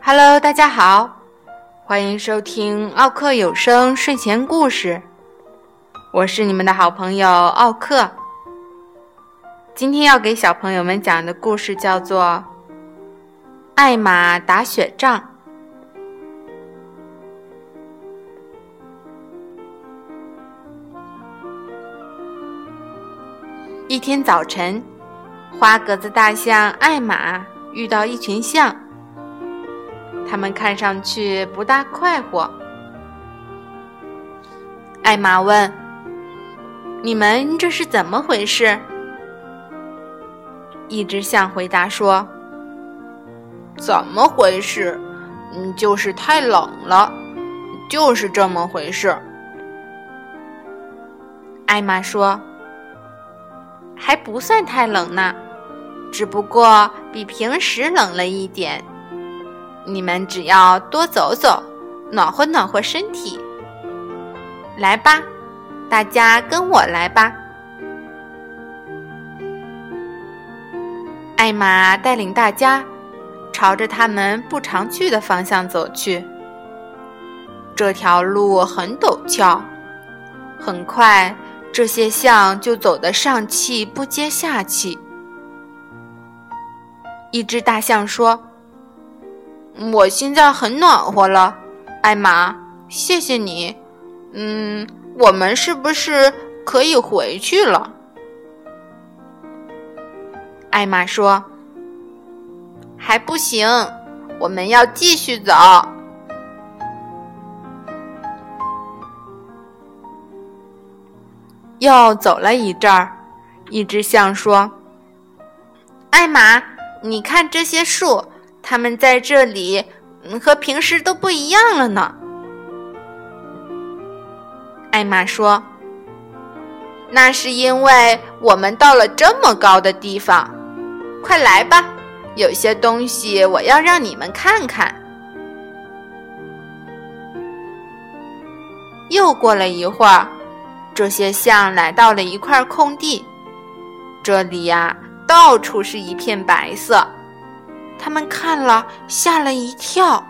Hello，大家好，欢迎收听奥克有声睡前故事。我是你们的好朋友奥克。今天要给小朋友们讲的故事叫做《艾玛打雪仗》。一天早晨，花格子大象艾玛遇到一群象。他们看上去不大快活。艾玛问：“你们这是怎么回事？”一只象回答说：“怎么回事？嗯，就是太冷了，就是这么回事。”艾玛说：“还不算太冷呢，只不过比平时冷了一点。”你们只要多走走，暖和暖和身体。来吧，大家跟我来吧。艾玛带领大家朝着他们不常去的方向走去。这条路很陡峭，很快这些象就走得上气不接下气。一只大象说。我现在很暖和了，艾玛，谢谢你。嗯，我们是不是可以回去了？艾玛说：“还不行，我们要继续走。”又走了一阵儿，一只象说：“艾玛，你看这些树。”它们在这里和平时都不一样了呢。艾玛说：“那是因为我们到了这么高的地方。快来吧，有些东西我要让你们看看。”又过了一会儿，这些象来到了一块空地，这里呀，到处是一片白色。他们看了，吓了一跳。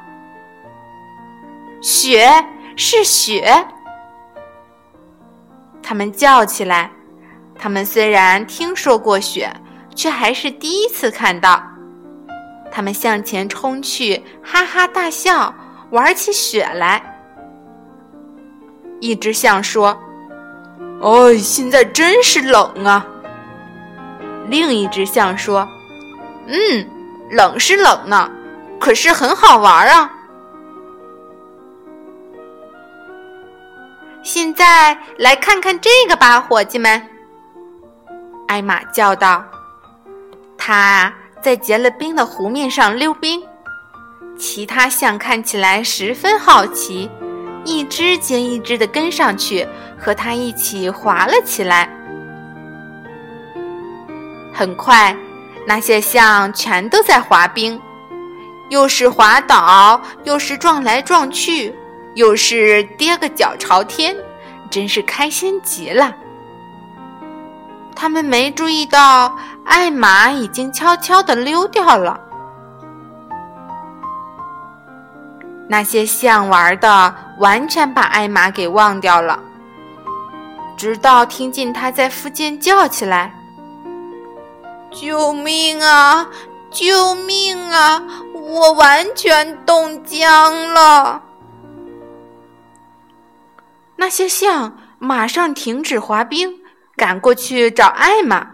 雪是雪，他们叫起来。他们虽然听说过雪，却还是第一次看到。他们向前冲去，哈哈大笑，玩起雪来。一只象说：“哦，现在真是冷啊。”另一只象说：“嗯。”冷是冷呢，可是很好玩啊！现在来看看这个吧，伙计们！艾玛叫道：“他在结了冰的湖面上溜冰。”其他象看起来十分好奇，一只接一只的跟上去，和他一起滑了起来。很快。那些象全都在滑冰，又是滑倒，又是撞来撞去，又是跌个脚朝天，真是开心极了。他们没注意到艾玛已经悄悄地溜掉了。那些象玩的完全把艾玛给忘掉了，直到听见他在附近叫起来。救命啊！救命啊！我完全冻僵了。那些象马上停止滑冰，赶过去找艾玛。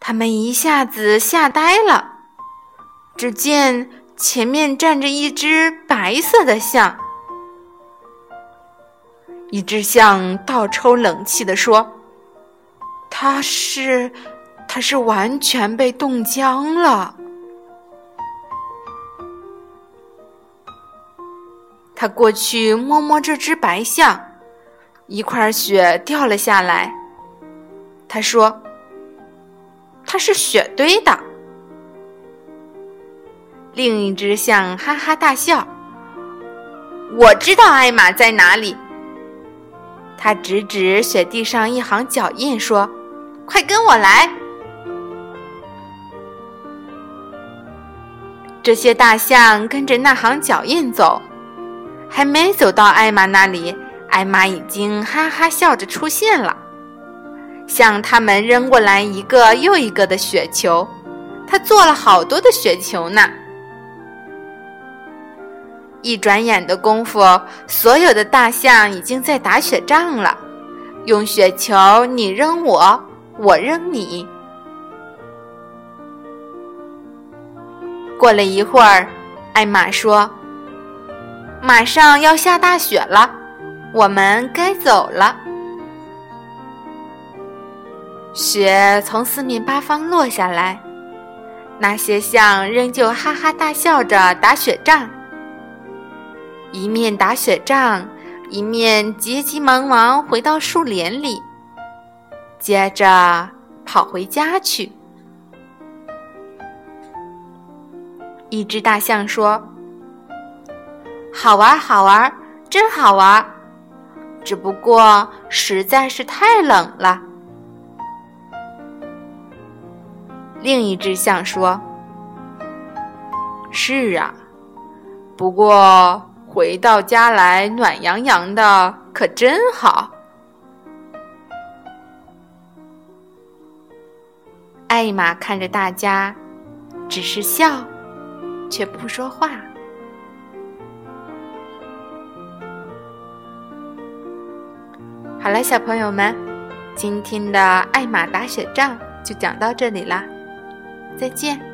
他们一下子吓呆了。只见前面站着一只白色的象。一只象倒抽冷气地说：“它是。”他是完全被冻僵了。他过去摸摸这只白象，一块雪掉了下来。他说：“它是雪堆的。”另一只象哈哈大笑：“我知道艾玛在哪里。他指指雪地上一行脚印，说：“快跟我来。”这些大象跟着那行脚印走，还没走到艾玛那里，艾玛已经哈哈笑着出现了，向他们扔过来一个又一个的雪球。他做了好多的雪球呢。一转眼的功夫，所有的大象已经在打雪仗了，用雪球你扔我，我扔你。过了一会儿，艾玛说：“马上要下大雪了，我们该走了。”雪从四面八方落下来，那些象仍旧哈哈大笑着打雪仗，一面打雪仗，一面急急忙忙回到树林里，接着跑回家去。一只大象说：“好玩，好玩，真好玩，只不过实在是太冷了。”另一只象说：“是啊，不过回到家来暖洋洋的，可真好。”艾玛看着大家，只是笑。却不说话。好了，小朋友们，今天的艾玛打雪仗就讲到这里啦，再见。